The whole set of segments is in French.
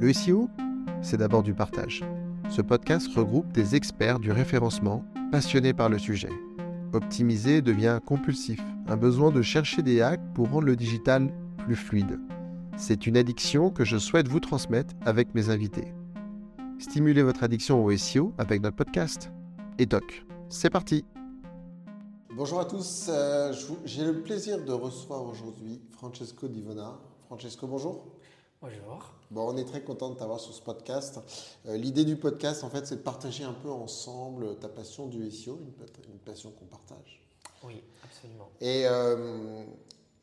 Le SEO, c'est d'abord du partage. Ce podcast regroupe des experts du référencement passionnés par le sujet. Optimiser devient compulsif, un besoin de chercher des hacks pour rendre le digital plus fluide. C'est une addiction que je souhaite vous transmettre avec mes invités. Stimulez votre addiction au SEO avec notre podcast. Et c'est parti Bonjour à tous, euh, j'ai le plaisir de recevoir aujourd'hui Francesco Divona. Francesco, bonjour. Bonjour. Bon, on est très content de t'avoir sur ce podcast. Euh, l'idée du podcast, en fait, c'est de partager un peu ensemble ta passion du SEO, une, passion qu'on partage. Oui, absolument. Et euh,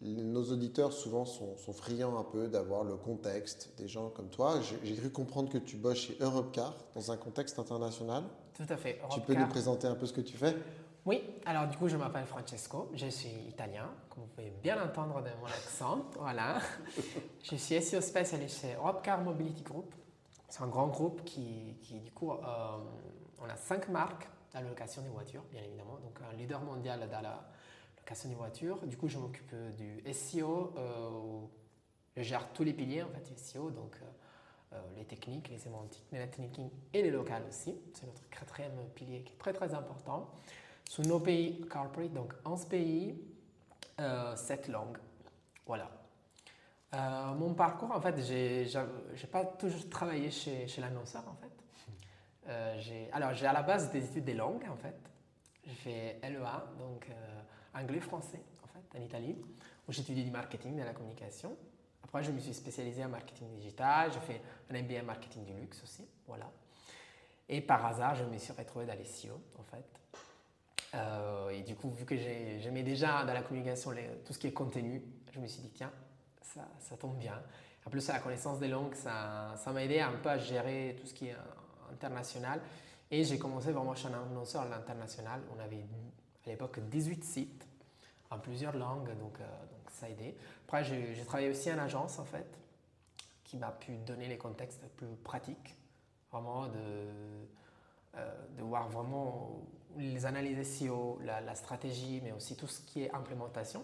nos auditeurs, souvent, sont, friands un peu d'avoir le contexte des gens comme toi. J'ai cru comprendre que tu bosses chez Europcar dans un contexte international. Tout à fait. Tu peux nous présenter un peu ce que tu fais? Oui, alors du coup, je m'appelle Francesco, je suis italien, comme vous pouvez bien entendre de mon accent. Voilà. je suis SEO spécialiste chez Europcar Mobility Group. C'est un grand groupe qui, qui du coup, euh, on a cinq marques dans la location des voitures, bien évidemment. Donc, un leader mondial dans la location des voitures. Du coup, je m'occupe du SEO. Euh, je gère tous les piliers en fait du SEO, donc euh, les techniques, les sémantiques, les netlinking et les locales aussi. C'est notre quatrième pilier qui est très très important. Sous nos pays corporate, donc 11 pays, euh, 7 langues. Voilà. Euh, mon parcours, en fait, j'ai pas toujours travaillé chez, l'annonceur, en fait. Euh, alors, j'ai à la base des études des langues, en fait. J'ai fait LEA, donc euh, anglais-français, en fait, en Italie, où j'étudie du marketing, de la communication. Après, je me suis spécialisé en marketing digital, j'ai fait un MBA marketing du luxe aussi, voilà. Et par hasard, je me suis retrouvé dans les SEO, en fait. Euh, et du coup, vu que j'aimais déjà dans la communication tout ce qui est contenu, je me suis dit, tiens, ça, ça tombe bien. En plus, la connaissance des langues, ça m'a aidé un peu à gérer tout ce qui est international. Et j'ai commencé vraiment chez un annonceur à l'international. On avait à l'époque 18 sites en plusieurs langues, donc, euh, donc ça a aidé. Après, j'ai travaillé aussi en agence, en fait, qui m'a pu donner les contextes plus pratiques, vraiment de, euh, de voir vraiment les analyses SEO, la, stratégie, mais aussi tout ce qui est implémentation.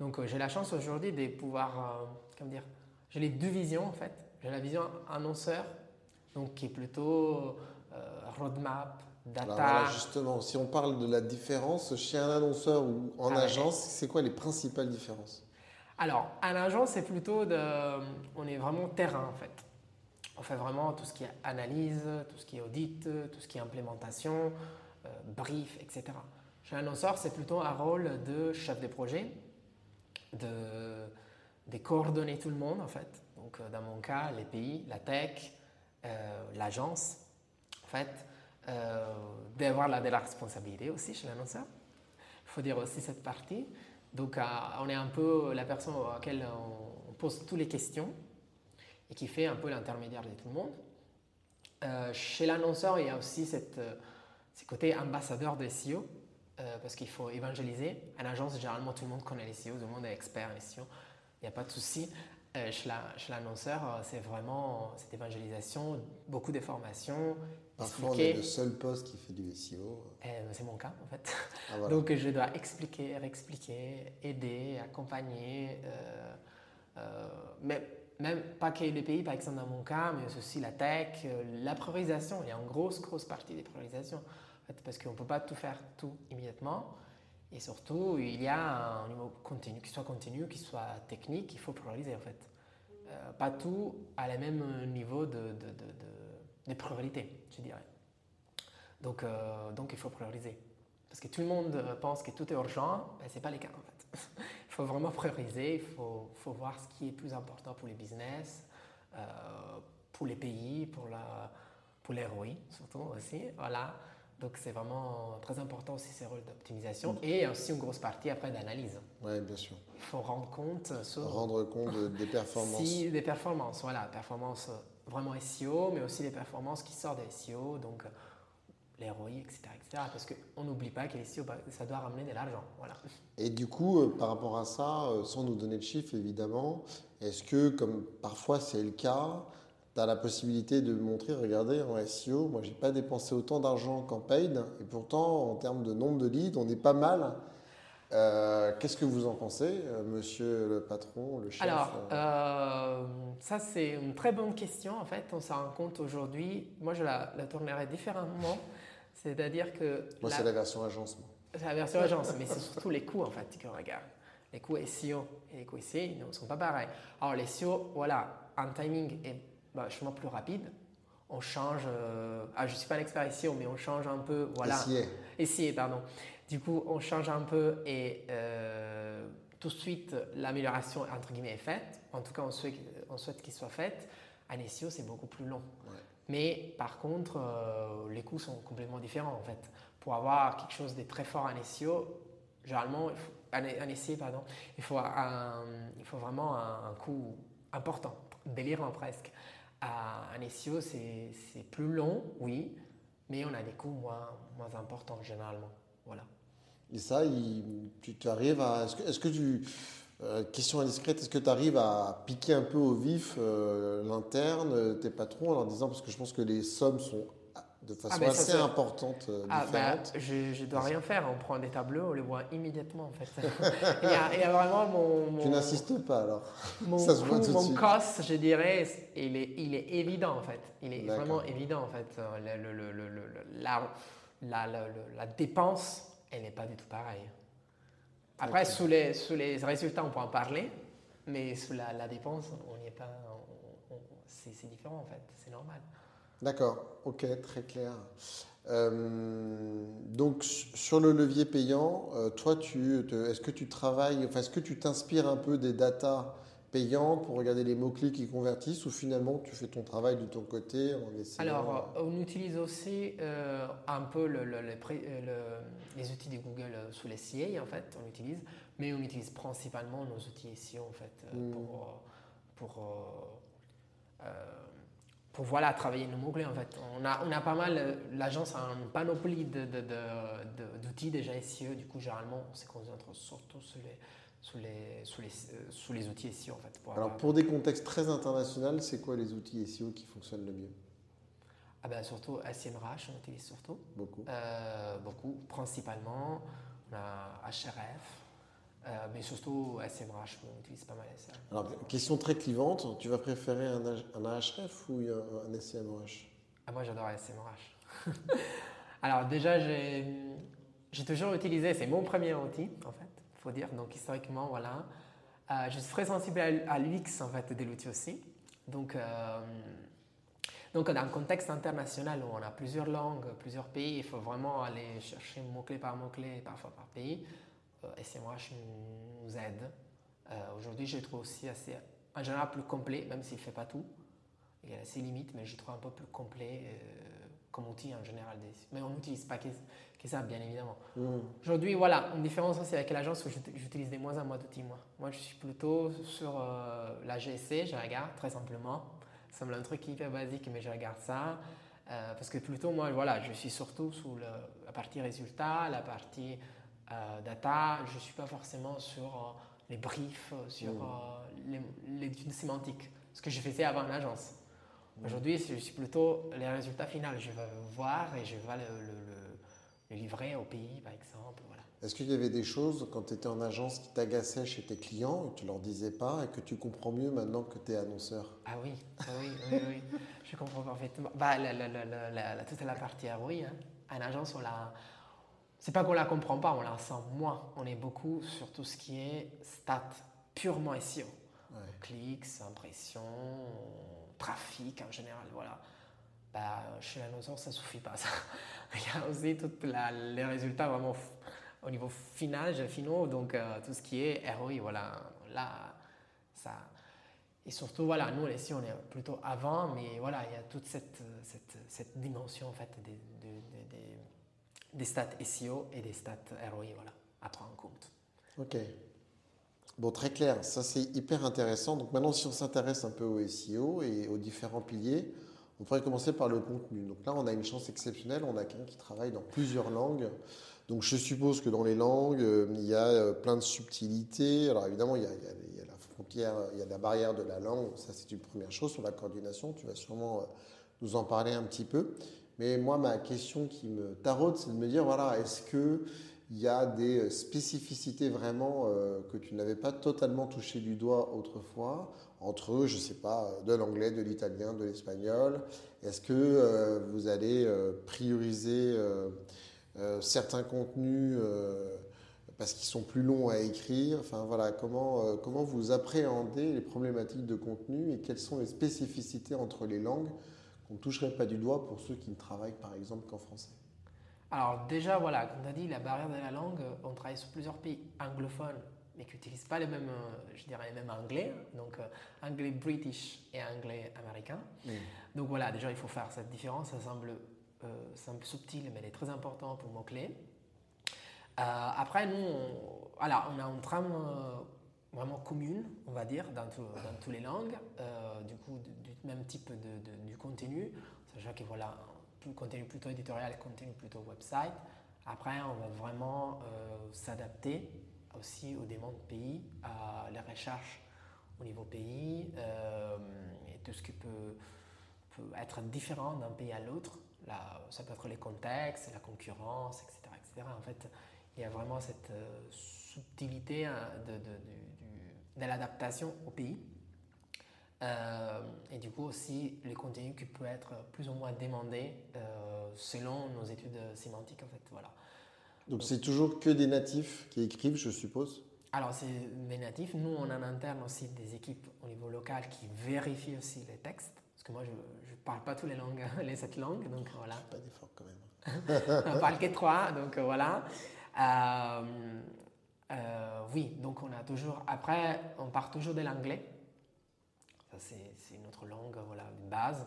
Donc euh, j'ai la chance aujourd'hui de pouvoir, euh, comment dire, j'ai les deux visions en fait. J'ai la vision annonceur, donc qui est plutôt euh, roadmap, data. justement, si on parle de la différence chez un annonceur ou en ah agence, c'est quoi les principales différences? Alors, en agence, c'est plutôt de, on est vraiment terrain en fait. On fait vraiment tout ce qui est analyse, tout ce qui est audit, tout ce qui est implémentation. Euh, brief, etc. Chez l'annonceur, c'est plutôt un rôle de chef de projet, de, coordonner tout le monde en fait. Donc euh, dans mon cas, les pays, la tech, euh, l'agence, en fait, d'avoir la, de la responsabilité aussi chez l'annonceur. Il faut dire aussi cette partie. Donc on est un peu la personne à laquelle on, pose toutes les questions et qui fait un peu l'intermédiaire de tout le monde. chez l'annonceur, il y a aussi cette c'est côté ambassadeur de SEO, euh, parce qu'il faut évangéliser. En agence, généralement, tout le monde connaît les SEO, tout le monde est expert en SEO, il n'y a pas de souci. Euh, chez l'annonceur, euh, c'est vraiment cette évangélisation, beaucoup de formations. Parfois, on est le seul poste qui fait du SEO. c'est mon cas, en fait. Ah, Donc, je dois expliquer, réexpliquer, aider, accompagner. mais même pas que les pays, par exemple dans mon cas, mais aussi la tech, la priorisation. Il y a une grosse, grosse partie des priorisations parce qu'on ne peut pas tout faire tout immédiatement. Et surtout, il y a un niveau continu, qui soit continu, qui soit technique, il faut prioriser en fait. Euh, pas tout à le même niveau de, de, de, priorité, je dirais. Donc, euh, donc il faut prioriser. Parce que tout le monde pense que tout est urgent, ben, ce n'est pas le cas en fait. il faut vraiment prioriser, il faut, faut, voir ce qui est plus important pour les business, euh, pour les pays, pour, la, pour les surtout aussi. Voilà. Donc c'est vraiment très important aussi ces rôles d'optimisation et aussi une grosse partie après d'analyse. Oui, bien sûr. Il faut rendre compte sur... Rendre compte des performances. Si, des performances, voilà, performances vraiment SEO, mais aussi des performances qui sortent des SEO, donc les ROI, etc. etc. parce qu'on n'oublie pas que les SEO, bah, ça doit ramener de l'argent. Voilà. Et du coup, euh, par rapport à ça, euh, sans nous donner de chiffres évidemment, est-ce que, comme parfois c'est le cas, tu as la possibilité de montrer, regardez, en SEO, moi, j'ai pas dépensé autant d'argent qu'en paid, et pourtant, en termes de nombre de leads, on est pas mal. Euh, qu'est-ce que vous en pensez, euh, monsieur le patron, le chef Alors, euh, ça c'est une très bonne question. En fait, on s'en rend compte aujourd'hui. Moi, je la, tournerai différemment. C'est-à-dire que. Moi, c'est la version agence. C'est la version agence, mais c'est surtout les coûts en fait qu'on regarde. Les coûts SEO et les coûts SEO ne sont pas pareils. Alors, les SEO, voilà, un timing est vachement plus rapide on change. ah, je ne suis pas un expert SEO, mais on change un peu. Voilà. SEO, pardon. Du coup, on change un peu et euh, tout de suite, l'amélioration entre guillemets est faite. En tout cas, on souhaite, on souhaite qu'il soit faite. Un SEO, c'est beaucoup plus long. Mais par contre, euh, les coûts sont complètement différents en fait. Pour avoir quelque chose de très fort en SEO, généralement, un, SEO, pardon, il faut, un, il faut vraiment un, coût important, délirant presque. Un SEO, c'est plus long, oui, mais on a des coûts moins, moins importants généralement. Voilà. Et ça, tu, arrives à. Est-ce que, tu. Euh, question indiscrète, est-ce que tu arrives à piquer un peu au vif euh, l'interne, tes patrons, en leur disant, parce que je pense que les sommes sont de façon ah, assez importante euh, ah, ben, je ne dois rien faire, on prend des tableaux, on les voit immédiatement en fait. il, y a, vraiment mon, Tu n'insistes pas alors Mon, Ça se voit tout mon cost, je dirais, il est, il est évident en fait. Il est vraiment évident en fait. Le, le, le, la, la, la, dépense, elle n'est pas du tout pareille. Après, sous, les, sous les résultats, on peut en parler, mais sous la, la dépense, on n'y est pas. C'est différent en fait, c'est normal. D'accord, ok, très clair. Euh, donc sur le levier payant, euh, toi, tu, est-ce que tu travailles, enfin, est-ce que tu t'inspires un peu des datas payant pour regarder les mots-clés qui convertissent ou finalement tu fais ton travail de ton côté en essayant Alors, euh, on utilise aussi euh, un peu le, les outils de Google sous les CA en fait, on utilise, mais on utilise principalement nos outils SEO en fait hmm. pour, pour, pour, voilà, travailler nos mots-clés en fait. On a, on a pas mal, l'agence a une panoplie d'outils de, de, déjà SEO, du coup généralement on se concentre surtout sur les sous les, sous les, euh, sous les outils SEO en fait. Pour Alors pour des contextes très internationaux, c'est quoi les outils SEO qui fonctionnent le mieux? Ah ben, Surtout SEMrush, on utilise surtout. Beaucoup. Euh, beaucoup, principalement. On a HRF, euh, mais surtout SEMrush, on utilise pas mal SEMrush. Alors, question très clivante, tu vas préférer un, un AHRF ou un, SEMrush ah, Moi j'adore SEMrush. Alors déjà, j'ai toujours utilisé, c'est mon premier outil en fait faut dire. Donc historiquement, voilà. Euh, je suis très sensible à, l'UX en fait de l'outil aussi. Donc, euh, donc dans un contexte international où on a plusieurs langues, plusieurs pays, il faut vraiment aller chercher mot-clé par mot-clé, parfois par pays. Euh, SMH nous aide. Euh, aujourd'hui, je le trouve aussi assez, en général, plus complet, même s'il ne fait pas tout. Il y a ses limites, mais je trouve un peu plus complet comme outil en général. Mais on n'utilise pas que, ça, bien évidemment. Mm. Aujourd'hui, voilà, une différence aussi avec l'agence où j'utilise des moins en moins d'outils. Moi. moi, je suis plutôt sur euh, la GSC, je regarde très simplement. Ça semble un truc hyper basique, mais je regarde ça. Euh, parce que plutôt, moi, voilà, je suis surtout sur la partie résultats, la partie euh, data. Je ne suis pas forcément sur les briefs, sur mm. l'étude sémantique. Ce que je faisais avant l'agence. Aujourd'hui, je suis plutôt les résultats finaux. Je vais voir et je vais le, livrer au pays, par exemple. Voilà. Est-ce qu'il y avait des choses quand tu étais en agence qui t'agaçaient chez tes clients et tu ne leur disais pas et que tu comprends mieux maintenant que tu es annonceur? Ah oui, ah oui, oui, oui. je comprends parfaitement. Bah, la, la, la, toute la partie ROI, hein. en agence, on la. C'est pas qu'on la comprend pas, on la sent moins. On est beaucoup sur tout ce qui est stats purement SEO. Clics, impressions, trafic en général, voilà. Bah, chez l'annonceur, ça ne suffit pas. Ça. Il y a aussi tous les résultats vraiment au niveau final, finaux, donc euh, tout ce qui est ROI, voilà. Là, ça. Et surtout, voilà, nous, ici, on est plutôt avant, mais voilà, il y a toute cette, cette, cette dimension, en fait, des, des, des, stats SEO et des stats ROI, voilà, à prendre en compte. Ok. Bon, très clair, ça c'est hyper intéressant. Donc maintenant, si on s'intéresse un peu au SEO et aux différents piliers, on pourrait commencer par le contenu. Donc là, on a une chance exceptionnelle, on a quelqu'un qui travaille dans plusieurs langues. Donc je suppose que dans les langues, euh, il y a euh, plein de subtilités. Alors évidemment, il y, a, la frontière, il y a la barrière de la langue, ça c'est une première chose sur la coordination, tu vas sûrement euh, nous en parler un petit peu. Mais moi, ma question qui me taraude, c'est de me dire, voilà, est-ce que il y a des spécificités vraiment que tu n'avais pas totalement touché du doigt autrefois, entre, je ne sais pas, de l'anglais, de l'italien, de l'espagnol? Est-ce que vous allez prioriser certains contenus parce qu'ils sont plus longs à écrire? Enfin voilà, comment, euh, comment vous appréhendez les problématiques de contenu et quelles sont les spécificités entre les langues qu'on ne toucherait pas du doigt pour ceux qui ne travaillent par exemple qu'en français Alors déjà voilà, comme tu as dit, la barrière de la langue, on travaille sur plusieurs pays anglophones mais qui n'utilisent pas les mêmes, euh, je dirais les mêmes anglais, donc euh, anglais british et anglais américain. Donc voilà, déjà il faut faire cette différence, ça semble, semble subtil mais elle est très importante pour mots-clés. Euh, après, nous, on, voilà, on a une trame euh, vraiment commune, on va dire, dans, toutes les langues, euh, du coup, du, même type de, du contenu, sachant que voilà, plus contenu plutôt éditorial, contenu plutôt website. Après, on va vraiment s'adapter aussi aux demandes pays, à les recherches au niveau pays, et tout ce qui peut, peut être différent d'un pays à l'autre. Là, ça peut être les contextes, la concurrence, etc. etc. En fait, il y a vraiment cette euh, subtilité hein, de, de, l'adaptation au pays. Euh, et du coup aussi les contenus qui peuvent être plus ou moins demandés euh, selon nos études sémantiques en fait voilà. Donc c'est toujours que des natifs qui écrivent je suppose? Alors c'est des natifs, nous on a en interne aussi des équipes au niveau local qui vérifient aussi les textes parce que moi je ne parle pas toutes les langues, les sept langues donc voilà. Pas d'effort quand même. on parle que trois donc voilà. Euh, euh, oui, donc on a toujours. Après, on part toujours de l'anglais. Ça, c'est notre langue voilà, de base.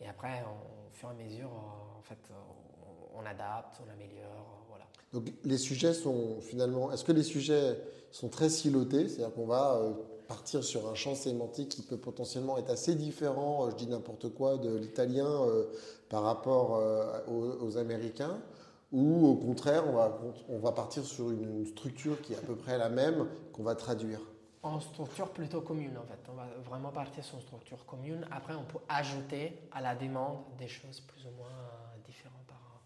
Et après, au fur et à mesure, en fait, on, adapte, on améliore. Voilà. Donc les sujets sont finalement. Est-ce que les sujets sont très silotés? C'est-à-dire qu'on va euh, partir sur un champ sémantique qui peut potentiellement être assez différent, je dis n'importe quoi, de l'italien par rapport aux, Américains ou au contraire, on va, on va partir sur une structure qui est à peu près la même qu'on va traduire En structure plutôt commune, en fait. On va vraiment partir sur une structure commune. Après, on peut ajouter à la demande des choses plus ou moins différentes. Par...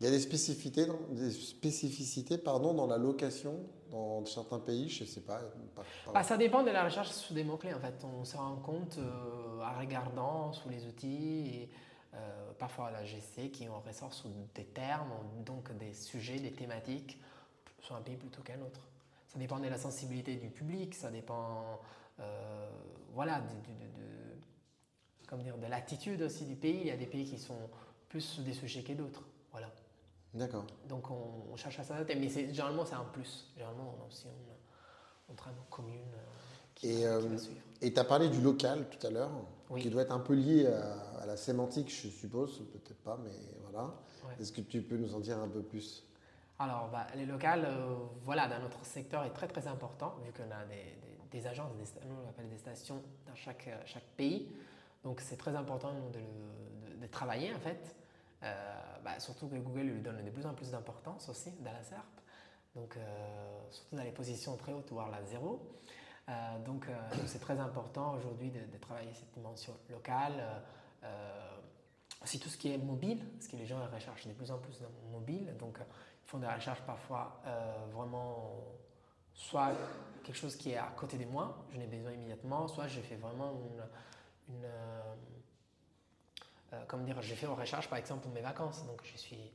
Il y a des spécificités, dans, des spécificités pardon, dans la location dans certains pays, je ne sais pas. Bah, ça dépend de la recherche sous des mots-clés, en fait. On se rend compte euh, en regardant sous les outils. Et, euh, parfois à la GC, qui en ressort sous des termes, donc des sujets, des thématiques, sur un pays plutôt qu'un autre. Ça dépend de la sensibilité du public, ça dépend euh, voilà, de, comme dire, de l'attitude aussi du pays. Il y a des pays qui sont plus sous des sujets que d'autres. Voilà. D'accord. Donc on, cherche à s'adapter, mais généralement c'est un plus. Généralement, on, si on, on travaille en commune. Euh, et tu as parlé du local tout à l'heure, qui doit être un peu lié à, la sémantique, je suppose, peut-être pas, mais voilà. Est-ce que tu peux nous en dire un peu plus? Alors, bah, les locales, euh, voilà, dans notre secteur est très très important, vu qu'on a des, des, agences, nous on appelle des stations dans chaque, chaque pays. Donc c'est très important de, de, travailler en fait. Euh, bah, surtout que Google lui donne de plus en plus d'importance aussi dans la SERP. Donc surtout dans les positions très hautes, voire la zéro. Euh, euh, donc c'est très important aujourd'hui de, travailler cette dimension locale. Euh, aussi tout ce qui est mobile, parce que les gens recherchent de plus en plus mobile, donc ils font des recherches parfois vraiment soit quelque chose qui est à côté de moi, je n'ai besoin immédiatement, soit je fais vraiment une, comme dire, j'ai fait une recherche par exemple pour mes vacances, donc je suis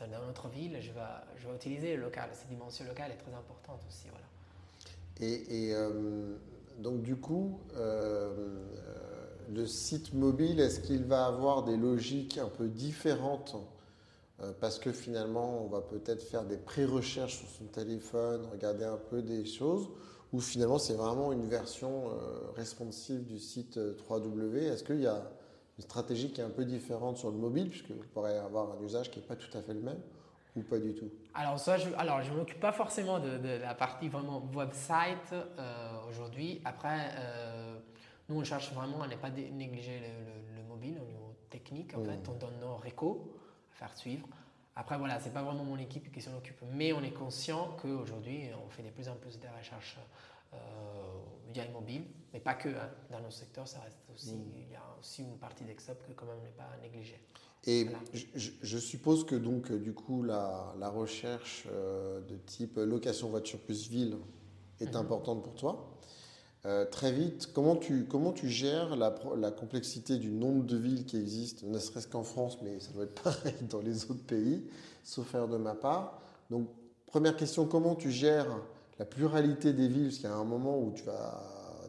dans notre ville, je vais, je vais utiliser le local, cette dimension locale est très importante aussi, voilà. Et, euh, donc du coup, euh, le site mobile, est-ce qu'il va avoir des logiques un peu différentes euh, parce que finalement, on va peut-être faire des pré-recherches sur son téléphone, regarder un peu des choses, ou finalement c'est vraiment une version responsive du site 3W Est-ce qu'il y a une stratégie qui est un peu différente sur le mobile, puisque vous pourrez avoir un usage qui n'est pas tout à fait le même? Ou pas du tout Alors, ça, je ne m'occupe pas forcément de, la partie vraiment website euh, aujourd'hui. Après, euh, nous, on cherche vraiment à ne pas négliger le, mobile au niveau technique. En mmh. fait, on donne nos récos à faire suivre. Après, voilà, ce n'est pas vraiment mon équipe qui s'en occupe, mais on est conscient qu'aujourd'hui, on fait de plus en plus de recherches euh, médias immobiles, mais pas que. hein. Dans nos secteurs, ça reste aussi. Il y a aussi une partie d'Exop que quand même n'est pas négligée. Et Voilà. je, suppose que donc euh, du coup la, la recherche euh, de type location voiture plus ville est Mhm. importante pour toi. Euh, très vite, comment tu, comment tu gères la, la complexité du nombre de villes qui existent, ne serait-ce qu'en France, mais ça doit être pareil dans les autres pays, sauf erreur de ma part. Donc, première question, comment tu gères la pluralité des villes? Parce qu'il y a un moment où tu vas,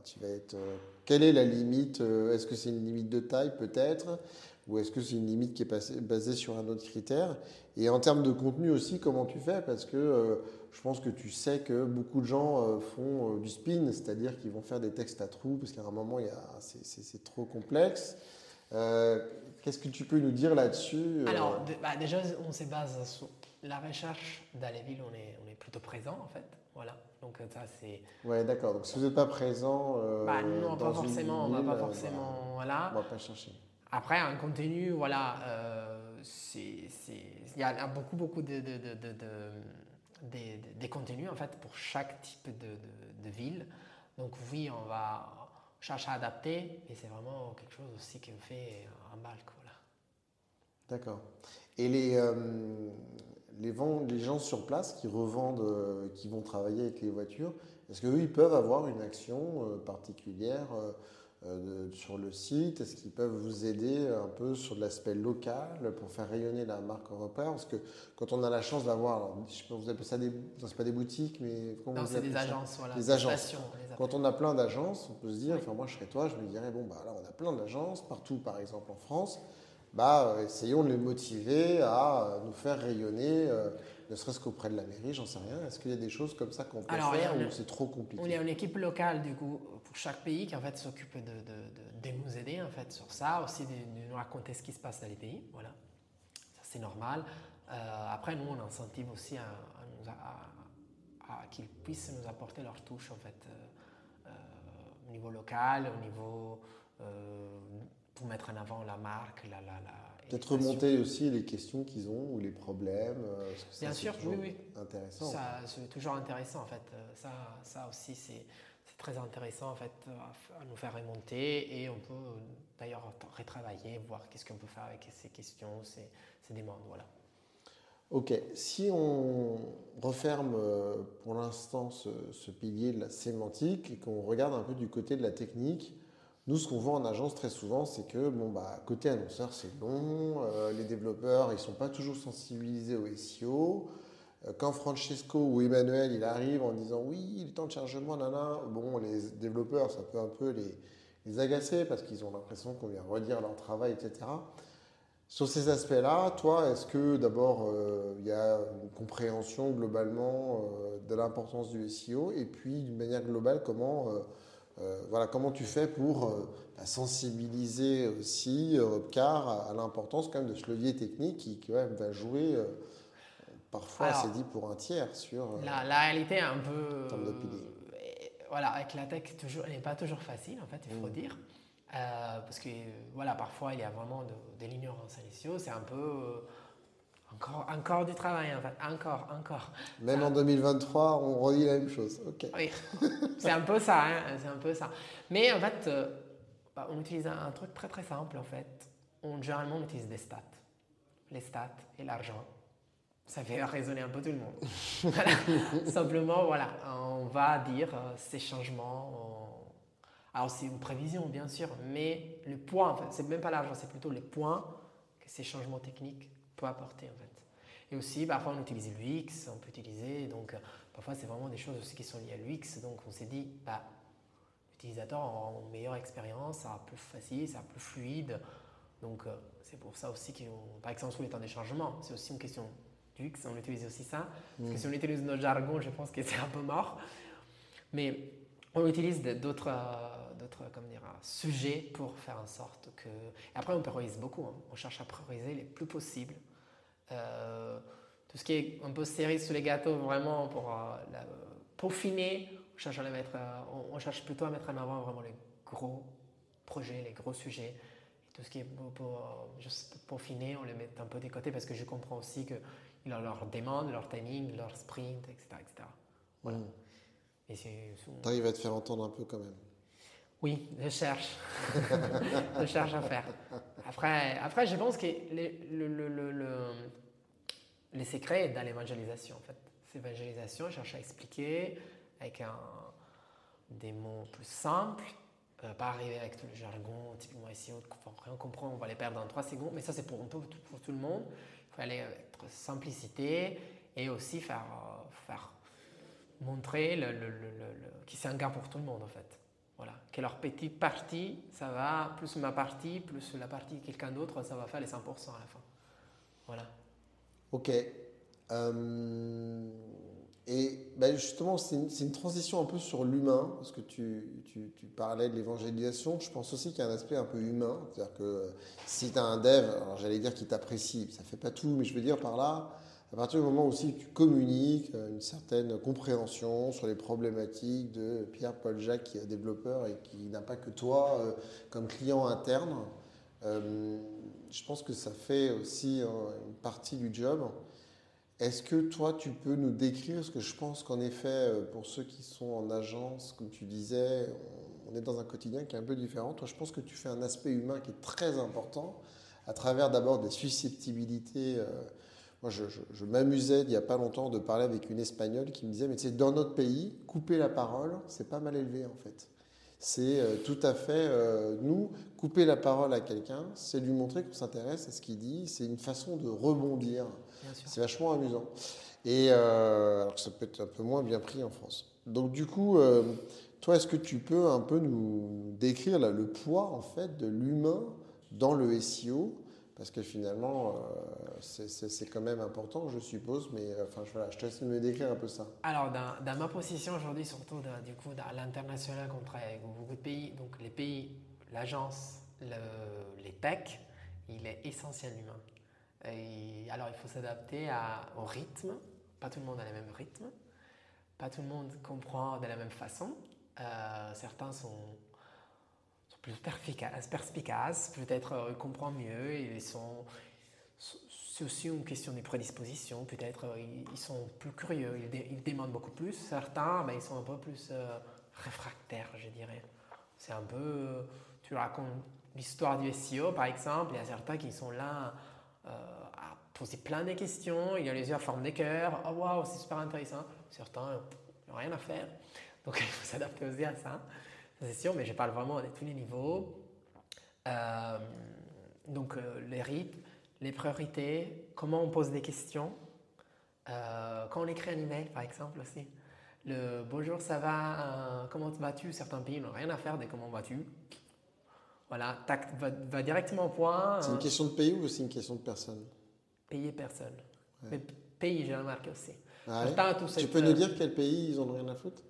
tu vas être... euh, quelle est la limite euh, Est-ce que c'est une limite de taille peut-être? Ou est-ce que c'est une limite qui est passée- basée sur un autre critère? Et en termes de contenu aussi, comment tu fais? Parce que euh, je pense que tu sais que beaucoup de gens euh, font euh, du spin, c'est-à-dire qu'ils vont faire des textes à trous, parce qu'à un moment, il y a- c'est- trop complexe. Qu'est-ce que tu peux nous dire là-dessus Alors, bah, déjà, on se base sur la recherche dans les villes, on est, on est plutôt présent en fait. Voilà. Donc, ça, c'est. Ouais, d'accord. Donc si vous n'êtes pas présent. euh, Bah, non, pas dans une forcément. On va pas euh, forcément. bah, Voilà. on va pas chercher. Après, un contenu, voilà, euh, il y a beaucoup, beaucoup de, de, de, contenus, en fait, pour chaque type de, ville. Donc oui, on va chercher à adapter, mais c'est vraiment quelque chose aussi qu'on fait en balque, voilà. D'accord. Et les, euh, les, gens sur place qui revendent, euh, qui vont travailler avec les voitures, est-ce qu'eux, ils peuvent avoir une action particulière euh, de- sur le site Est-ce qu'ils peuvent vous aider un peu sur de l'aspect local pour faire rayonner la marque européenne? Parce que quand on a la chance d'avoir, je sais pas, vous appelez ça des, non, c'est pas des boutiques, mais comment Non, vous c'est des ça? agences, voilà. Des agences. stations, on. Quand on a plein d'agences, on peut se dire, Oui. enfin moi je serais toi, je me dirais, bon bah là on a plein d'agences, partout par exemple en France, bah essayons de les motiver à euh, nous faire rayonner, euh, ne serait-ce qu'auprès de la mairie, j'en sais rien. Est-ce qu'il y a des choses comme ça qu'on peut Alors, faire a- ou c'est trop compliqué? On est une équipe locale du coup pour chaque pays qui en fait s'occupe de, de, de- de nous aider en fait sur ça, aussi de, nous raconter ce qui se passe dans les pays. Voilà, ça c'est normal. Euh, après nous on incentive aussi à, à nous a- à- à qu'ils puissent nous apporter leur touche en fait euh, au niveau local, au niveau pour mettre en avant la marque, la la la. Peut-être remonter aussi les questions qu'ils ont ou les problèmes. euh, parce que ça, Bien sûr, oui, oui. Intéressant. Ça, c'est toujours intéressant en fait. Euh, Ça, ça aussi, c'est très intéressant en fait euh, à, nous faire remonter et on peut d'ailleurs retravailler, voir qu'est-ce qu'on peut faire avec ces questions, ces, ces demandes. Voilà. Ok, si on referme pour l'instant ce, ce pilier de la sémantique et qu'on regarde un peu du côté de la technique, nous ce qu'on voit en agence très souvent c'est que bon bah côté annonceur c'est long, euh, les développeurs ils sont pas toujours sensibilisés au SEO. Euh, Quand Francesco ou Emmanuel il arrive en disant oui le temps de chargement nana, bon les développeurs ça peut un peu les, agacer parce qu'ils ont l'impression qu'on vient redire leur travail etc. Sur ces aspects-là, toi, est-ce que d'abord euh, il y a une compréhension globalement de l'importance du SEO et puis d'une manière globale, comment, euh, euh, voilà, comment tu fais pour euh, bah, sensibiliser aussi euh, Robcar à, l'importance quand même de ce levier technique qui quand même va jouer euh, parfois, c'est dit pour un tiers sur. euh, La, la réalité est un peu. Euh, voilà, avec la tech, toujours, elle n'est pas toujours facile en fait, il faut Mm. dire. Euh, parce que voilà, parfois il y a vraiment de, de l'ignorance à c'est un peu. euh, encore, encore du travail en fait, encore, encore. Même en 2023, on redit la même chose. Ok. Oui, c'est un peu ça, hein, c'est un peu ça. Mais en fait, euh, bah, on utilise un, un truc très très simple en fait. On, généralement, on utilise des stats. Les stats et l'argent. Ça fait raisonner un peu tout le monde. Voilà. Simplement, voilà, on va dire euh, ces changements. on- Alors, c'est une prévision, bien sûr, mais le point, en fait, c'est même pas l'argent, c'est plutôt les points que ces changements techniques apporter, en fait. Et aussi, parfois, on utilise l'UX, on peut utiliser, donc, euh, parfois, c'est vraiment des choses aussi qui sont liées à l'UX, donc on s'est dit, bah, l'utilisateur aura une meilleure expérience, ça sera plus facile, ça sera plus fluide, donc euh, c'est pour ça aussi qu'on, par exemple, sur les temps de chargement, c'est aussi une question d'UX, on utilise aussi ça, parce que si on utilise notre jargon, je pense que c'est un peu mort, mais on utilise d'autres euh, d'autres sujets pour faire en sorte que... Et après, on priorise beaucoup, hein. on cherche à prioriser les plus possibles. Euh, tout ce qui est un peu cerise sur les gâteaux, vraiment pour euh, la- peaufiner, on cherche, à les mettre, euh, on, on cherche plutôt à mettre en avant vraiment les gros projets, les gros sujets. Et tout ce qui est pour, pour, euh, juste peaufiner, on les met un peu de côté parce que je comprends aussi qu'ils ont leurs demandes, leur timing, leur sprint, etc. etc. Voilà. Et c'est- Tu arrives à te faire entendre un peu quand même. Oui, je cherche. je cherche à faire. Après, après je pense que les, le, le, le, le- les secrets dans l'évangélisation, en fait. C'est l'évangélisation, je cherche à expliquer avec un, des mots plus simples, pas arriver avec tout le jargon, typiquement ici, on ne rien comprendre, on va les perdre en trois secondes, mais ça c'est pour, tout- le monde. Il faut aller avec simplicité et aussi faire, euh, faire montrer le, le, le, le- que c'est un gars pour tout le monde, en fait. Voilà, que leur petite partie, ça va, plus ma partie, plus la partie de quelqu'un d'autre, ça va faire les 100% à la fin. Voilà. Ok. Euh, et ben justement, c'est une, une transition un peu sur l'humain, parce que tu, tu- tu parlais de l'évangélisation. Je pense aussi qu'il y a un aspect un peu humain. C'est-à-dire que euh, si tu as un dev, alors j'allais dire qu'il t'apprécie, ça fait pas tout, mais je veux dire par là, à partir du moment aussi que tu communiques euh, une certaine compréhension sur les problématiques de Pierre-Paul Jacques qui est développeur et qui n'a pas que toi comme client interne, je pense que ça fait aussi hein, une partie du job. Est-ce que toi, tu peux nous décrire, parce que je pense qu'en effet, euh, pour ceux qui sont en agence, comme tu disais, on est dans un quotidien qui est un peu différent. Toi, je pense que tu fais un aspect humain qui est très important, à travers d'abord des susceptibilités. euh, moi, je, je- je m'amusais il n'y a pas longtemps de parler avec une Espagnole qui me disait, mais tu sais, dans notre pays, couper la parole, c'est pas mal élevé en fait. C'est euh, tout à fait, euh, nous, couper la parole à quelqu'un, c'est lui montrer qu'on s'intéresse à ce qu'il dit, c'est une façon de rebondir. C'est vachement amusant. Et euh, alors que ça peut être un peu moins bien pris en France. Donc du coup, euh, toi, est-ce que tu peux un peu nous décrire là, le poids en fait de l'humain dans le SEO Parce que finalement, euh, c'est- quand même important, je suppose. Mais euh, enfin, je- te laisse me décrire un peu ça. Alors, dans, ma position aujourd'hui, surtout dans- du coup, dans l'international, on travaille avec beaucoup de pays. Donc, les pays, l'agence, le- les techs, il est essentiel l'humain. Et alors, il faut s'adapter au rythme. Pas tout le monde a le même rythme. Pas tout le monde comprend de la même façon. Euh, certains sont plus perspicaces, perspicaces, peut-être euh, ils comprennent mieux, ils sont c'est aussi une question des prédispositions. Peut-être euh, ils sont plus curieux, ils, demandent beaucoup plus. Certains, ben, ils sont un peu plus euh, réfractaires, je dirais. C'est un peu. euh, Tu racontes l'histoire du SEO, par exemple. Il y a certains qui sont là à poser plein de questions. Il y a les yeux à forme des cœurs. Oh waouh, c'est super intéressant. Certains, n'ont rien à faire. Donc il faut s'adapter aussi à ça. Mais je parle vraiment de tous les niveaux. Euh, donc euh, les rythmes, les priorités, comment on pose des questions. Euh, quand on écrit un email, par exemple, aussi. Le bonjour, ça va, comment vas-tu? Certains pays n'ont rien à faire de comment vas-tu. Voilà, tac, va, va directement au point. C'est une question de pays ou c'est une question de personne? Payer personne. Ouais. Mais pays, j'ai remarqué aussi. Ah ouais Tu peux nous dire quel pays ils en ont rien à foutre?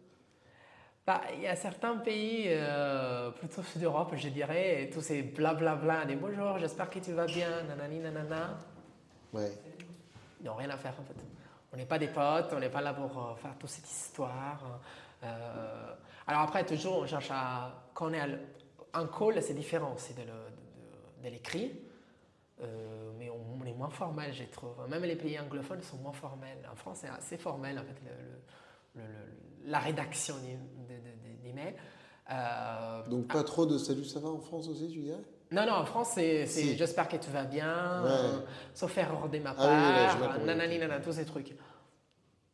Bah, il y a certains pays, euh, plutôt sud d'Europe, je dirais, et tous ces blablabla, des bonjour, j'espère que tu vas bien, nanani, nanana. Ouais. Ils n'ont rien à faire en fait. On n'est pas des potes, on n'est pas là pour euh, faire toute cette histoire. Euh, alors après, toujours, on cherche à. Quand on est à l- en call, c'est différent, c'est de, le- de- de l'écrit. Euh, mais on, on est moins formel, je trouve. Même les pays anglophones sont moins formels. En France, c'est assez formel, en fait, le- le- le- le- la rédaction des, des- des- des mails. Euh, Donc pas trop de salut, ça va en France aussi, tu dirais? Non, non, en France, c'est Si. j'espère que tu vas bien, Ouais. euh, sauf erreur de ma Ah oui, là, je part, comment nanani, nanana, tous ces trucs.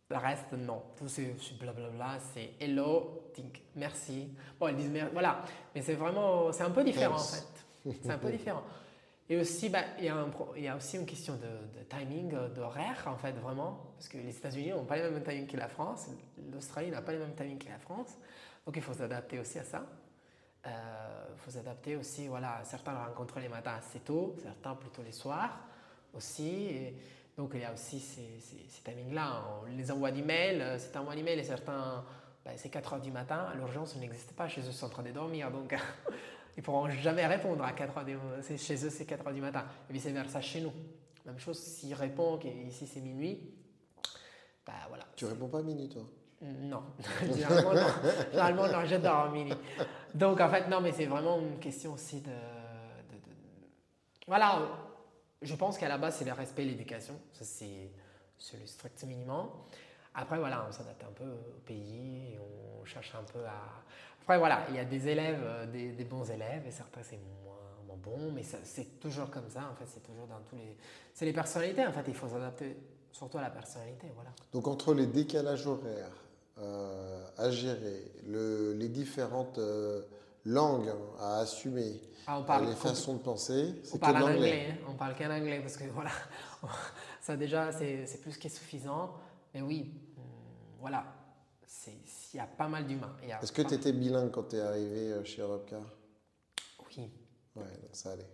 Le reste, non. Tout c'est c'est blablabla, c'est hello, think, merci. Bon, ils disent mer- voilà. Mais c'est vraiment, c'est un peu différent Thanks. en fait. C'est un peu différent. Et aussi, bah, il, y a aussi une question de, de timing, euh, d'horaire en fait, vraiment. Parce que les États-Unis n'ont pas les mêmes timings que la France, l'Australie n'a pas les mêmes timings que la France. Donc il faut s'adapter aussi à ça. Il faut s'adapter aussi, voilà, certains rencontrent les matins assez tôt, certains plutôt les soirs aussi. Donc il y a aussi ces, timings-là. On les envoie d'emails, euh, c'est un d'email et certains, ben, c'est 4 heures du matin, l'urgence n'existe pas chez eux, ils sont en train de dormir, donc ils pourront jamais répondre à 4 heures du, c'est- chez eux c'est 4 heures du matin. Et vice-versa chez nous. Même chose, s'ils répondent qu'ici c'est minuit, bah voilà. Tu réponds pas à minuit, toi? Non, généralement non. Généralement non, j'adore en mini. Donc en fait, non, mais c'est vraiment une question aussi de. de- de- Voilà, je pense qu'à la base, c'est le respect et l'éducation. Ça, c'est le strict minimum. Après, voilà, on s'adapte un peu au pays et on cherche un peu à. Après, voilà, il y a des élèves, euh, des, des bons élèves et certains c'est moins, moins bon, mais c'est toujours comme ça. En fait, c'est toujours dans tous les. C'est les personnalités. En fait, il faut s'adapter surtout à la personnalité. Voilà. Donc entre les décalages horaires euh, à gérer, le- les différentes euh, langues hein, à assumer, Ah, on parle, les façons de penser, on c'est que parle en l'anglais. anglais. hein. On parle qu'en anglais parce que voilà, ça déjà c'est plus que suffisant. Mais oui, hum, voilà, c'est il y a pas mal d'humains. Est-ce que tu étais bilingue quand tu es arrivé euh, chez Europcar? Oui, Ouais, donc ça allait.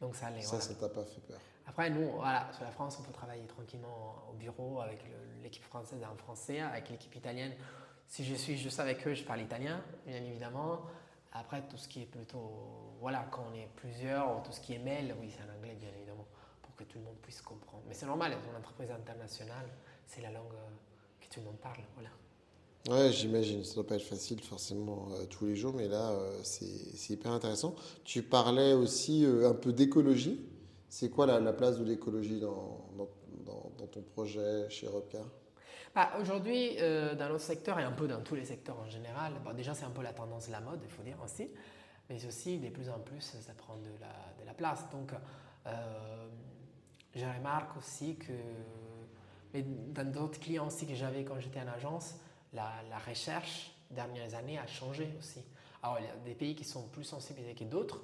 donc ça allait. Ça, voilà. ça t'a pas fait peur. Après, nous, voilà, sur la France, on peut travailler tranquillement au bureau avec l'équipe française en français, avec l'équipe italienne. Si je suis juste avec eux, je parle italien, bien évidemment. Après, tout ce qui est plutôt, voilà, quand on est plusieurs, ou tout ce qui est mail, oui, c'est en anglais, bien évidemment, pour que tout le monde puisse comprendre. Mais c'est normal, dans une entreprise internationale, c'est la langue euh, que tout le monde parle, voilà. Ouais, j'imagine. Ça doit pas être facile forcément euh, tous les jours, mais là, euh, c'est hyper intéressant. Tu parlais aussi euh, un peu d'écologie. C'est quoi la, la place de l'écologie dans, dans, ton projet chez Europcar Bah, Aujourd'hui, euh, dans notre secteur et un peu dans tous les secteurs en général, bon, déjà c'est un peu la tendance de la mode, il faut dire aussi, mais aussi de plus en plus ça prend de la, de la place. Donc je remarque aussi que, dans d'autres clients aussi que j'avais quand j'étais en agence, la, la recherche dernières années a changé aussi. Alors il y a des pays qui sont plus sensibilisés que d'autres,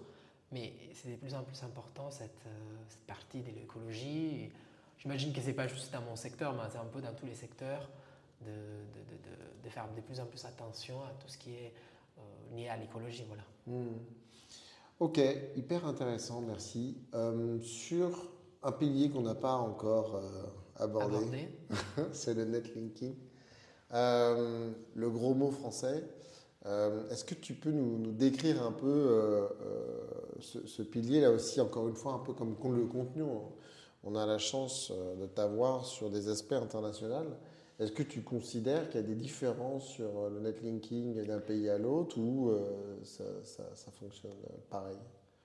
mais c'est de plus en plus important cette, euh, cette partie de l'écologie. J'imagine que ce n'est pas juste dans mon secteur, mais c'est un peu dans tous les secteurs de, de, de- de- de faire de plus en plus attention à tout ce qui est euh, lié à l'écologie. Voilà. Hmm. Ok, hyper intéressant, merci. Euh, sur un pilier qu'on n'a pas encore euh, abordé, Aborder. c'est le netlinking. Euh, le gros mot français. Euh, Est-ce que tu peux nous, décrire un peu euh, ce, pilier là aussi, encore une fois, un peu comme le contenu On- On a la chance de t'avoir sur des aspects internationaux. Est-ce que tu considères qu'il y a des différences sur le netlinking d'un pays à l'autre ou ça, fonctionne pareil?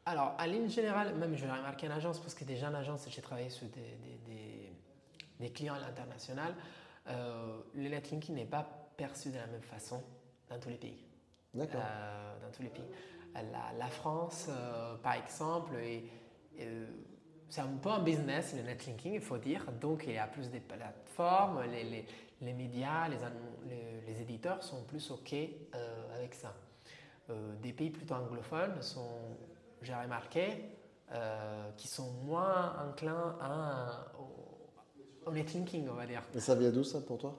Alors, à ligne générale, même je l'ai remarqué en agence, parce que déjà en agence, j'ai travaillé sur des- des clients à l'international, euh, le netlinking n'est pas perçu de la même façon dans tous les pays. D'accord. euh, dans tous les pays. La, la France, euh, par exemple, est- c'est un peu un business, le netlinking, il faut dire. Donc, il y a plus de plateformes, les, les- les médias, les, éditeurs sont plus OK avec ça. Des pays plutôt anglophones sont, j'ai remarqué, qui sont moins enclins à, au, au netlinking, on va dire. Et ça vient d'où ça pour toi?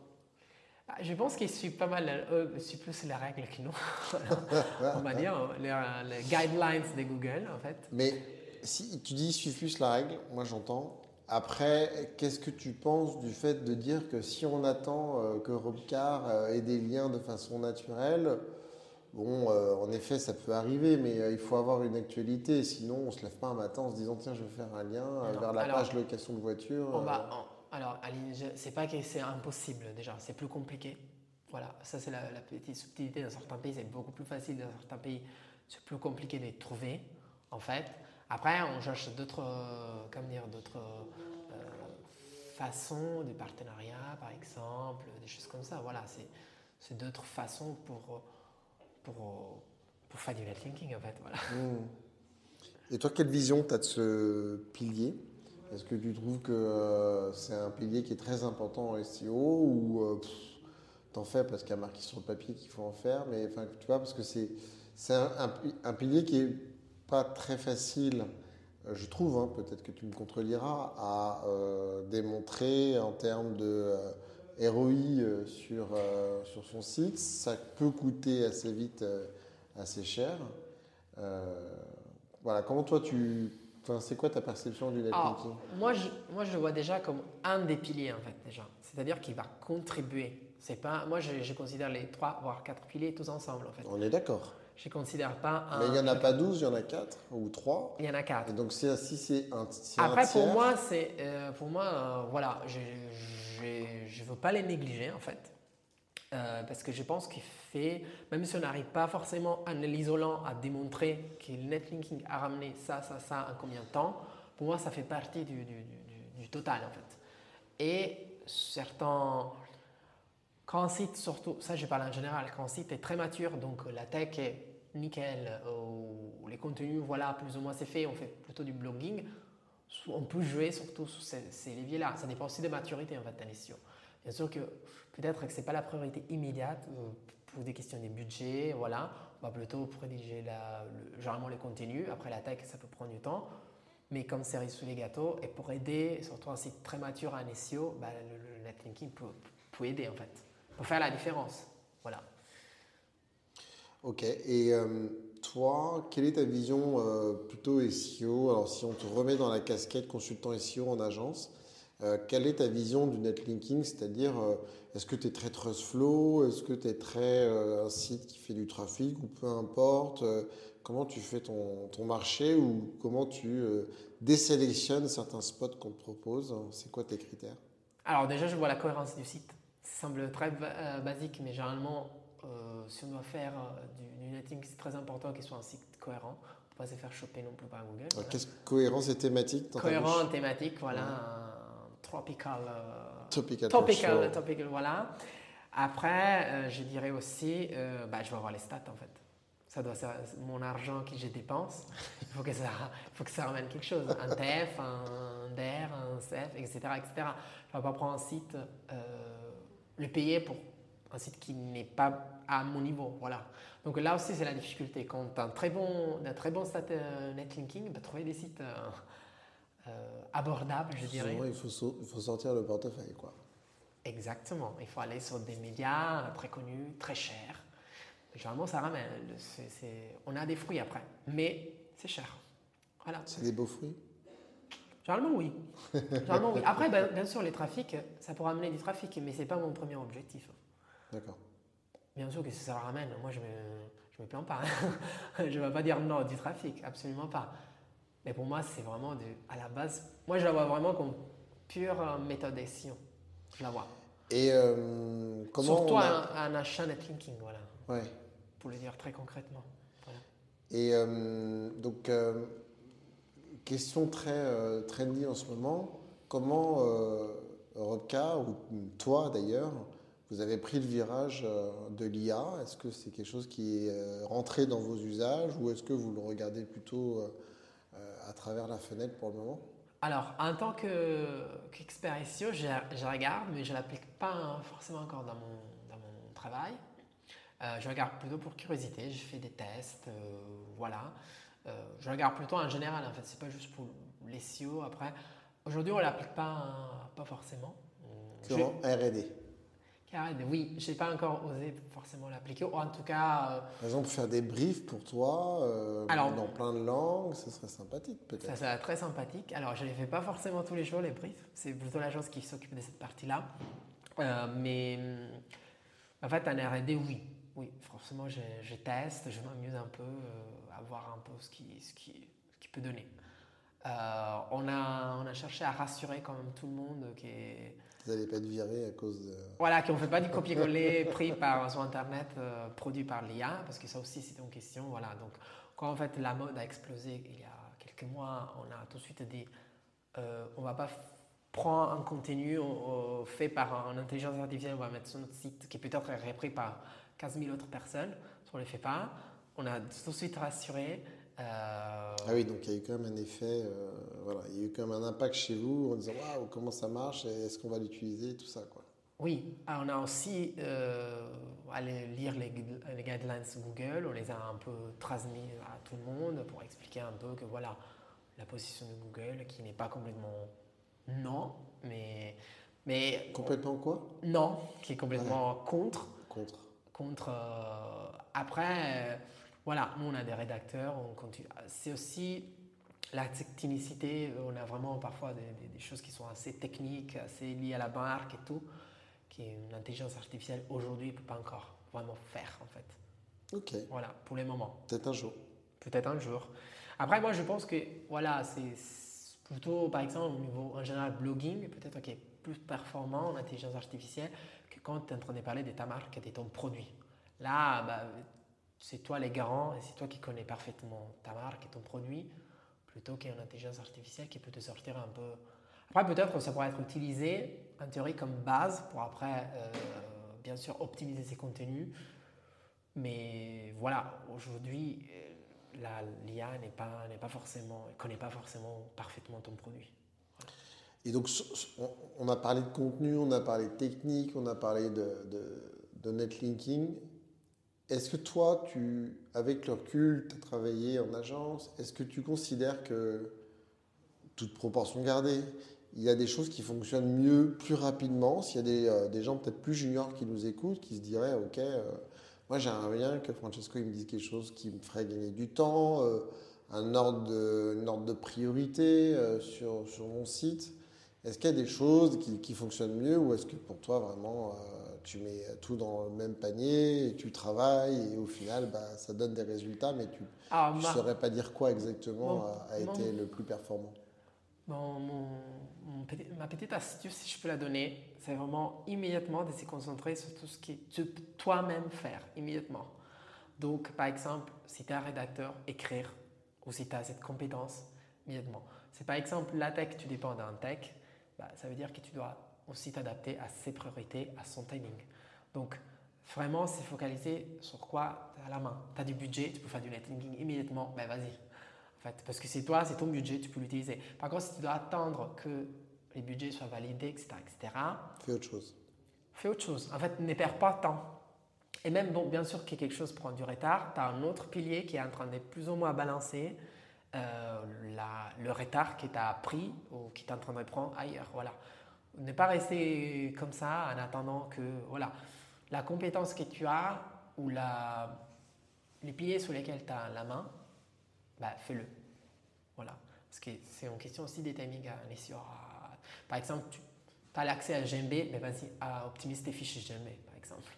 Ah, Je pense qu'ils suivent pas mal, eux, suivent plus les règles que nous, on va dire, les, les guidelines de Google, en fait. Mais si tu dis suivre plus la règle, moi j'entends. Après, qu'est-ce que tu penses du fait de dire que si on attend euh, que Robcar euh, ait des liens de façon naturelle, bon, euh, en effet, ça peut arriver, mais euh, il faut avoir une actualité. Sinon, on se lève pas un matin en se disant tiens, je vais faire un lien euh, vers la alors- page location de voiture. On euh, va, alors, c'est pas que c'est impossible déjà, c'est plus compliqué. Voilà, ça c'est la, petite subtilité. Dans certains pays, c'est beaucoup plus facile. Dans certains pays, c'est plus compliqué de trouver, en fait. Après, on cherche d'autres, euh, d'autres euh, façons de partenariat, par exemple, des choses comme ça. Voilà, c'est, c'est d'autres façons pour, pour, pour faire du netlinking, en fait. Voilà. Hmm. Et toi, quelle vision tu as de ce pilier? Est-ce que tu trouves que euh, c'est un pilier qui est très important en SEO ou euh, t'en fais parce qu'il y a marqué sur le papier qu'il faut en faire Mais tu vois, parce que c'est un, un pi- un pilier qui est pas très facile, euh, je trouve, hein, peut-être que tu me contreliras, à démontrer en termes de ROI sur, sur son site. Ça peut coûter assez vite assez cher. Voilà, comment toi tu. Enfin, c'est quoi ta perception du Alors, netlinking moi, je, moi, je le vois déjà comme un des piliers, en fait, déjà. C'est-à-dire qu'il va contribuer. C'est pas, moi, je, je considère les trois, voire quatre piliers tous ensemble, en fait. On est d'accord. Je ne considère pas un. Mais il n'y en a pas 12, il y en a 4 ou 3. Il y en a quatre. Et donc, si si c'est un, un Après, pour tiers, moi, c'est, euh, pour moi, euh, voilà, je ne veux pas les négliger, en fait. Euh, parce que je pense qu'il fait, même si on n'arrive pas forcément en l'isolant à démontrer que le netlinking a ramené ça, ça, ça en combien de temps, pour moi, ça fait partie du, du- total en fait. Et certains, quand un site, surtout, ça je parle en général, quand un site est très mature, donc la tech est nickel, ou les contenus, voilà, plus ou moins c'est fait, on fait plutôt du blogging, on peut jouer surtout sur ces, leviers-là. Ça dépend aussi de maturité en fait. Bien sûr que peut-être que ce n'est pas la priorité immédiate euh, pour des questions des budgets, voilà. On va plutôt rédiger la, généralement les contenus. Après la tech, ça peut prendre du temps. Mais comme série sous les gâteaux, et pour aider, surtout un site très mature à un SEO, bah, le, netlinking peut, peut, aider en fait, pour faire la différence. Voilà. Ok. Et euh, toi, quelle est ta vision euh, plutôt SEO Alors, si on te remet dans la casquette consultant SEO en agence, euh, quelle est ta vision du netlinking C'est-à-dire, euh, est-ce que tu es très trust flow Est-ce que tu es très un site qui fait du trafic ou peu importe Comment tu fais ton, ton, marché ou comment tu désélectionnes certains spots qu'on te propose C'est quoi tes critères? Alors, déjà, je vois la cohérence du site. Ça semble très basique, mais généralement, si on doit faire du, du netting, c'est très important qu'il soit un site cohérent. On ne pas se faire choper non plus par Google. Qu'est-ce que cohérence et thématique Cohérent, thématique, voilà. Tropical. Euh. Topical, topical, voilà. Après, euh, je dirais aussi, euh, bah, je vais avoir les stats en fait. Ça doit ser mon argent que je dépense, il faut que ça, faut que ça ramène quelque chose. Un TF, un DER, un CF, etc. etc. Je ne vais pas prendre un site, le payer pour un site qui n'est pas à mon niveau. Voilà. Donc là aussi, c'est la difficulté. Quand tu as un très bon, un très bon stat euh, netlinking, bah, trouver des sites euh, euh, abordables, je dirais. il faut, il faut sortir le portefeuille. quoi. Exactement. Il faut aller sur des médias très connus, très chers. Généralement, ça ramène. On a des fruits après, mais c'est cher. Voilà. C'est des beaux fruits? Généralement, oui. Généralement, oui. Après, ben, bien sûr, les trafics, ça pourra amener du trafic, mais ce n'est pas mon premier objectif. D'accord. Bien sûr que ça ramène, moi je ne me, je me plains pas. je ne vais pas dire non du trafic, absolument pas. Mais pour moi, c'est vraiment de, à la base, moi je la vois vraiment comme pure méthode SEO. Je la vois. Et euh, comment Surtout un, achat netlinking, voilà. Ouais. Pour le dire très concrètement. Voilà. Et euh, donc, euh, question très trendy en ce moment, comment Robka, ou toi d'ailleurs, vous avez pris le virage euh, de l'IA. Est-ce que c'est quelque chose qui est euh, rentré dans vos usages ou est-ce que vous le regardez plutôt euh, à travers la fenêtre pour le moment Alors, en tant qu'expert SEO, je, regarde, mais je ne l'applique pas forcément encore dans mon, dans mon travail. je regarde plutôt pour curiosité, je fais des tests, voilà. je regarde plutôt en général, en fait, c'est pas juste pour les SEO. Après, aujourd'hui, on ne l'applique pas, pas forcément. En RD oui, je n'ai pas encore osé forcément l'appliquer. en tout cas. Euh, Par exemple, faire des briefs pour toi euh, dans plein de langues, ce serait sympathique peut-être. Ça serait très sympathique. Alors, je ne les fais pas forcément tous les jours, les briefs. C'est plutôt l'agence qui s'occupe de cette partie-là. Euh, mais en fait, en RD, oui. Oui, forcément, je, je teste, je m'amuse un peu à voir un peu ce qui, ce qui, ce qui peut donner. on, a, on a cherché à rassurer quand même tout le monde qui est vous n'allez pas être viré à cause de... Voilà, qu'on ne fait pas du copier-coller pris par, sur Internet, euh, produit par l'IA, parce que ça aussi c'est une question. Voilà, donc quand en fait la mode a explosé il y a quelques mois, on a tout de suite dit, euh, on ne va pas prendre un contenu fait par une intelligence artificielle, on va mettre sur notre site qui peut-être repris par 15 000 autres personnes, on ne le fait pas. On a tout de suite rassuré, euh, ah oui, donc il y a eu quand même un effet, euh, voilà, il y a eu quand même un impact chez vous en disant waouh, comment ça marche, est-ce qu'on va l'utiliser, tout ça quoi. Oui, ah, on a aussi euh, allé lire les, les, guidelines Google, on les a un peu transmis à tout le monde pour expliquer un peu que voilà, la position de Google qui n'est pas complètement non, mais. mais complètement quoi? Non, qui est complètement contre. Contre. Contre. après voilà, nous on a des rédacteurs, on continue. C'est aussi la technicité, on a vraiment parfois des, choses qui sont assez techniques, assez liées à la marque et tout, qui une intelligence artificielle aujourd'hui ne peut pas encore vraiment faire en fait. Ok. Voilà, pour le moment. Peut-être un jour. Peut-être un jour. Après, moi je pense que voilà, c'est plutôt par exemple au niveau en général blogging, peut-être est plus performant en intelligence artificielle que quand tu es en train de parler de ta marque et de ton produit. Là, bah, c'est toi les garants et c'est toi qui connais parfaitement ta marque et ton produit plutôt qu'une intelligence artificielle qui peut te sortir un peu. Après, peut-être que ça pourrait être utilisé en théorie comme base pour après euh, bien sûr optimiser ses contenus. Mais voilà, aujourd'hui, l'IA n'est pas, pas forcément, connaît pas forcément parfaitement ton produit. Et donc, on a parlé de contenu, on a parlé de technique, on a parlé de, de, netlinking. Est-ce que toi, tu, avec le recul, tu as travaillé en agence, est-ce que tu considères que, toute proportion gardée, il y a des choses qui fonctionnent mieux, plus rapidement? S'il y a des, euh, gens peut-être plus juniors qui nous écoutent, qui se diraient, OK, euh, moi j'aimerais bien que Francesco me dise quelque chose qui me ferait gagner du temps, euh, un ordre de, priorité sur mon site. Est-ce qu'il y a des choses qui, fonctionnent mieux ou est-ce que pour toi vraiment euh, tu mets tout dans le même panier et tu travailles et au final bah, ça donne des résultats mais tu ne ah, saurais pas dire quoi exactement a, été le plus performant? Ma petite astuce, si je peux la donner, c'est vraiment immédiatement de se concentrer sur tout ce que tu peux toi-même faire, immédiatement. Donc par exemple, si tu es un rédacteur, écrire ou si tu as cette compétence, immédiatement. C'est par exemple la tech, tu dépends d'un tech, bah, ça veut dire que tu dois aussi t'adapter à ses priorités, à son timing. Donc, vraiment, c'est focaliser sur quoi? Tu as la main. Tu as du budget, tu peux faire du netlinking immédiatement, ben vas-y. En fait, parce que c'est toi, c'est ton budget, tu peux l'utiliser. Par contre, si tu dois attendre que les budgets soient validés, etc., etc. Fais autre chose. Fais autre chose. En fait, ne perds pas de temps. Et même, bon, bien sûr que quelque chose prend du retard, tu as un autre pilier qui est en train de plus ou moins balancer euh, le retard que tu as pris ou qui est en train de prendre ailleurs. Voilà. Ne pas rester comme ça en attendant que voilà, la compétence que tu as ou la, les piliers sur lesquels tu as la main, bah, fais-le. Voilà. Parce que c'est une question aussi des timings à sur. Par exemple, tu as l'accès à GMB, mais vas-y, optimise tes fichiers GMB, par exemple.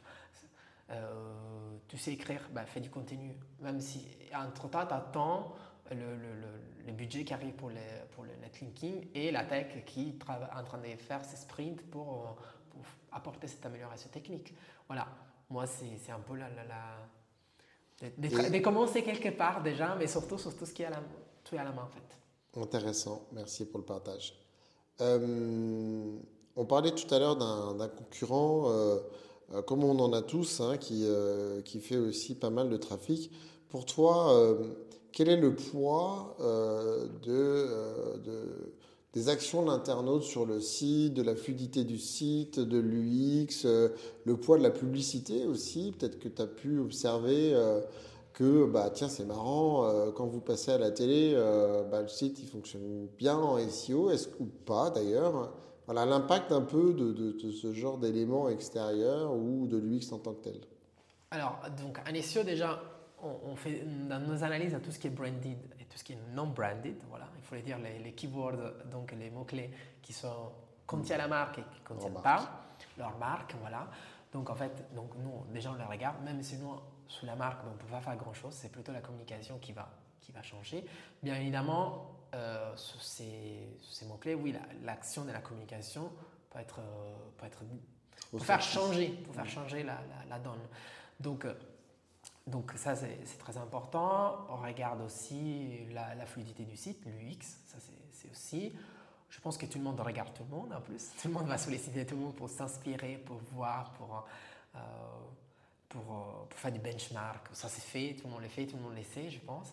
Euh, tu sais écrire, bah, fais du contenu. Même si entre-temps, tu attends le, le, le, budget qui arrive pour, pour le netlinking et la tech qui est en train de faire ses sprints pour, pour apporter cette amélioration technique. Voilà, moi c'est un peu la... la, de, commencer quelque part déjà, mais surtout sur tout ce qui est à la, tout à la main en fait. Intéressant, merci pour le partage. Euh, on parlait tout à l'heure d'un concurrent, euh, euh, comme on en a tous, hein, qui, qui fait aussi pas mal de trafic. Pour toi, quel est le poids euh, euh, de, des actions de l'internaute sur le site, de la fluidité du site, de l'UX, euh, le poids de la publicité aussi Peut-être que tu as pu observer que, bah, tiens, c'est marrant, quand vous passez à la télé, bah, le site il fonctionne bien en SEO, est-ce ou pas d'ailleurs voilà l'impact un peu de, de ce genre d'éléments extérieurs ou de l'UX en tant que tel. Alors, donc, un SEO déjà, on, fait dans nos analyses à tout ce qui est branded et tout ce qui est non branded, voilà, il faut dire les, keywords, donc les mots-clés qui sont contiennent la marque et qui ne contiennent pas leur marque, voilà. Donc en fait, donc nous, déjà on les regarde, même si nous, sous la marque, on ne peut pas faire grand-chose, c'est plutôt la communication qui va, qui va changer. Bien évidemment, euh, sur ces, ces mots-clés, oui, l'action de la communication peut être, euh, peut être pour faire changer, pour faire changer la, la, la donne. Donc, euh, donc ça, c'est très important. On regarde aussi la, fluidité du site, l'UX, ça c'est aussi. Je pense que tout le monde regarde tout le monde en plus. Tout le monde va solliciter tout le monde pour s'inspirer, pour voir, pour, euh, euh, pour, faire du benchmark. Ça c'est fait, tout le monde le fait, tout le monde le sait, je pense.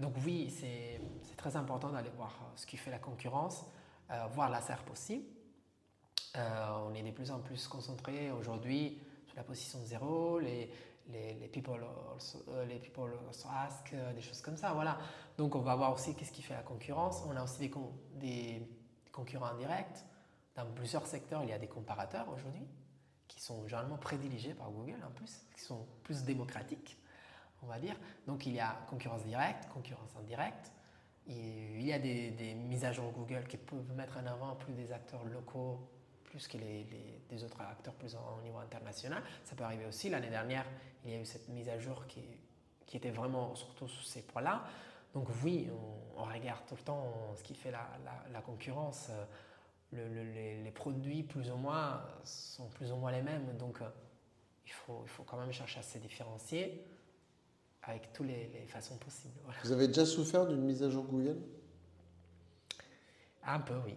Donc oui, c'est très important d'aller voir ce qui fait la concurrence, euh, voir la SERP aussi. on est de plus en plus concentré aujourd'hui sur la position zéro, les, les, people also, euh, les people ask, euh, des choses comme ça. Voilà. Donc on va voir aussi qu'est-ce qui fait la concurrence. On a aussi des, des, concurrents indirects. Dans plusieurs secteurs, il y a des comparateurs aujourd'hui qui sont généralement prédiligés par Google en plus, qui sont plus démocratiques, on va dire. Donc il y a concurrence directe, concurrence indirecte. Il y a des, des mises à jour Google qui peuvent mettre en avant plus des acteurs locaux plus que les, les, autres acteurs plus au niveau international. Ça peut arriver aussi. L'année dernière, il y a eu cette mise à jour qui, qui était vraiment surtout sur ces points-là. Donc oui, on, regarde tout le temps ce qui fait la, la, concurrence. Le, les, produits, plus ou moins, sont plus ou moins les mêmes. Donc il, faut, il faut quand même chercher à se différencier avec toutes les, façons possibles. Vous avez déjà souffert d'une mise à jour Google? Un peu, oui.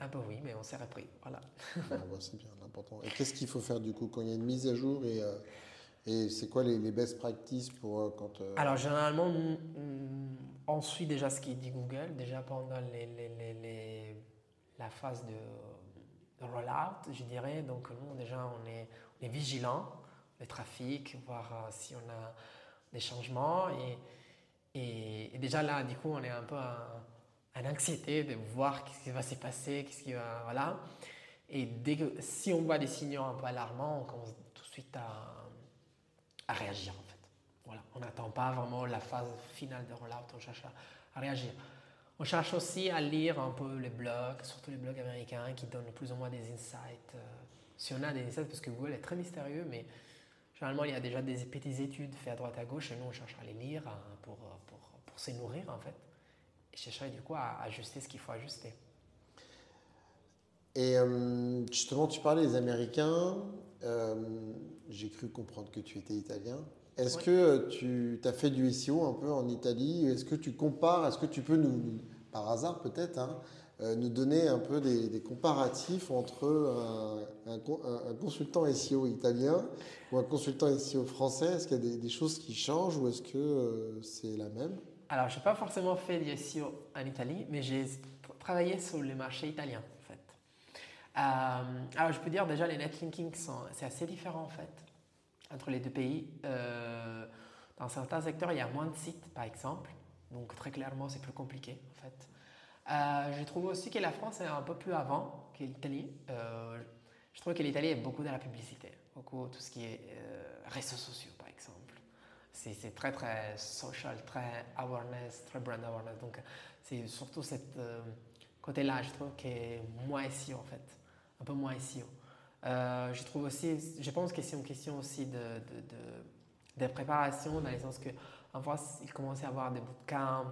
Un peu oui, mais on s'est repris. Voilà. Bah, c'est bien, important. Et qu'est-ce qu'il faut faire du coup quand il y a une mise à jour et, euh, et c'est quoi les, best practices pour euh, quand. Euh, Alors généralement, on suit déjà ce qui dit Google, déjà pendant les, les, la phase de, rollout, je dirais. Donc nous, déjà, on est, on est vigilant, le trafic, voir si on a des changements. Et, et, déjà là, du coup, on est un peu en, anxiété de voir ce qui va se passer, qu'est-ce qui va. Voilà. Et dès que, si on voit des signaux un peu alarmants, on commence tout de suite à, à réagir en fait. Voilà. On n'attend pas vraiment la phase finale de rollout, on cherche à, réagir. On cherche aussi à lire un peu les blogs, surtout les blogs américains qui donnent plus ou moins des insights. Euh, si on a des insights, parce que Google est très mystérieux, mais généralement il y a déjà des petites études faites à droite à gauche et nous on cherche à les lire hein, pour, pour pour se nourrir en fait. Et chercher du coup à ajuster ce qu'il faut ajuster. Et euh, justement, tu parlais des Américains. Euh, j'ai cru comprendre que tu étais italien. Est-ce que euh, tu as fait du SEO un peu en Italie? Est-ce que tu compares? Est-ce que tu peux nous, par hasard peut-être, hein, nous donner un peu des, comparatifs entre un, un, consultant SEO italien ou un consultant SEO français? Est-ce qu'il y a des, des, choses qui changent ou est-ce que c'est la même? Alors, je n'ai pas forcément fait du SEO en Italie, mais j'ai travaillé sur le marché italien, en fait. Euh, alors, je peux dire déjà, les netlinkings, c'est assez différent, en fait, entre les deux pays. Euh, dans certains secteurs, il y a moins de sites, par exemple. Donc, très clairement, c'est plus compliqué, en fait. Euh, je trouve aussi que la France est un peu plus avant que l'Italie. je trouve que l'Italie est beaucoup dans la publicité, beaucoup tout ce qui est réseaux sociaux, c'est très très social, très awareness, très brand awareness. Donc c'est surtout ce euh, côté-là, je trouve, qui est moins SEO en fait, un peu moins SEO. Euh, je trouve aussi, je pense que c'est une question aussi de, de, de, préparation, dans le sens que en France, il commence à avoir des bootcamps,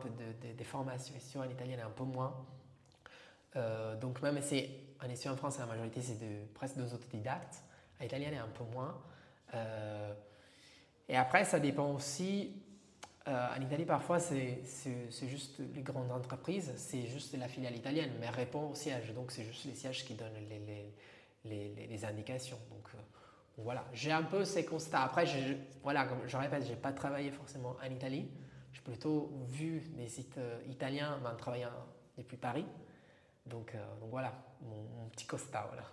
des formations SEO en italien, un peu moins. Euh, donc même si en SEO en France, la majorité, c'est de, presque deux autodidactes, en italien, a un peu moins. Et après, ça dépend aussi. Euh, en Italie, parfois, c'est juste les grandes entreprises, c'est juste la filiale italienne, mais répond au siège. Donc, c'est juste les sièges qui donnent les, les, les, indications. Donc, euh, voilà, j'ai un peu ces constats. Après, je, voilà, comme je répète, je n'ai pas travaillé forcément en Italie. J'ai plutôt vu des sites euh, italiens en travaillant depuis Paris. Donc, donc voilà, mon, petit constat. Voilà.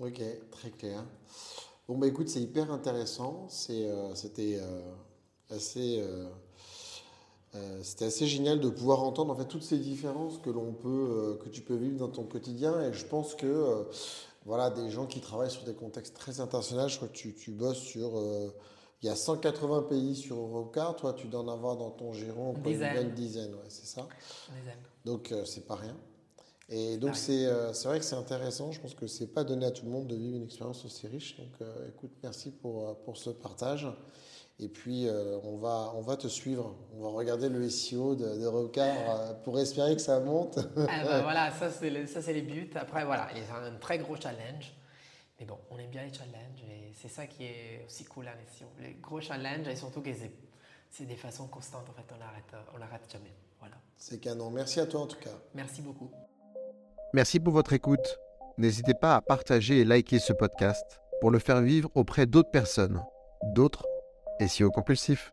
Ok, très clair. Bon, bah écoute, c'est hyper intéressant. Euh, c'était euh, assez. Euh, c'était assez génial de pouvoir entendre en fait toutes ces différences que l'on peut que tu peux vivre dans ton quotidien et je pense que voilà des gens qui travaillent sur des contextes très internationaux je crois que tu, tu bosses sur il y a 180 pays sur Eurocar toi tu dois en avoir dans ton giron une dizaine, ouais, c'est ça? Dizaine. donc c'est pas rien et donc, euh, c'est vrai que c'est intéressant. Je pense que c'est pas donné à tout le monde de vivre une expérience aussi riche. Donc, euh, écoute, merci pour, euh, pour ce partage. Et puis, on, va, on va te suivre. On va regarder le SEO de, de pour espérer que ça monte. ah ben voilà, ça, c'est les buts. Après, voilà, il y a un très gros challenge. Mais bon, on aime bien les challenges et c'est ça qui est aussi cool à SEO. Les gros challenges et surtout que c'est des façons constantes. En fait, on n'arrête on arrête jamais. Voilà. C'est canon. Merci à toi en tout cas. Merci beaucoup. Merci pour votre écoute. N'hésitez pas à partager et liker ce podcast pour le faire vivre auprès d'autres personnes, d'autres SEO compulsifs.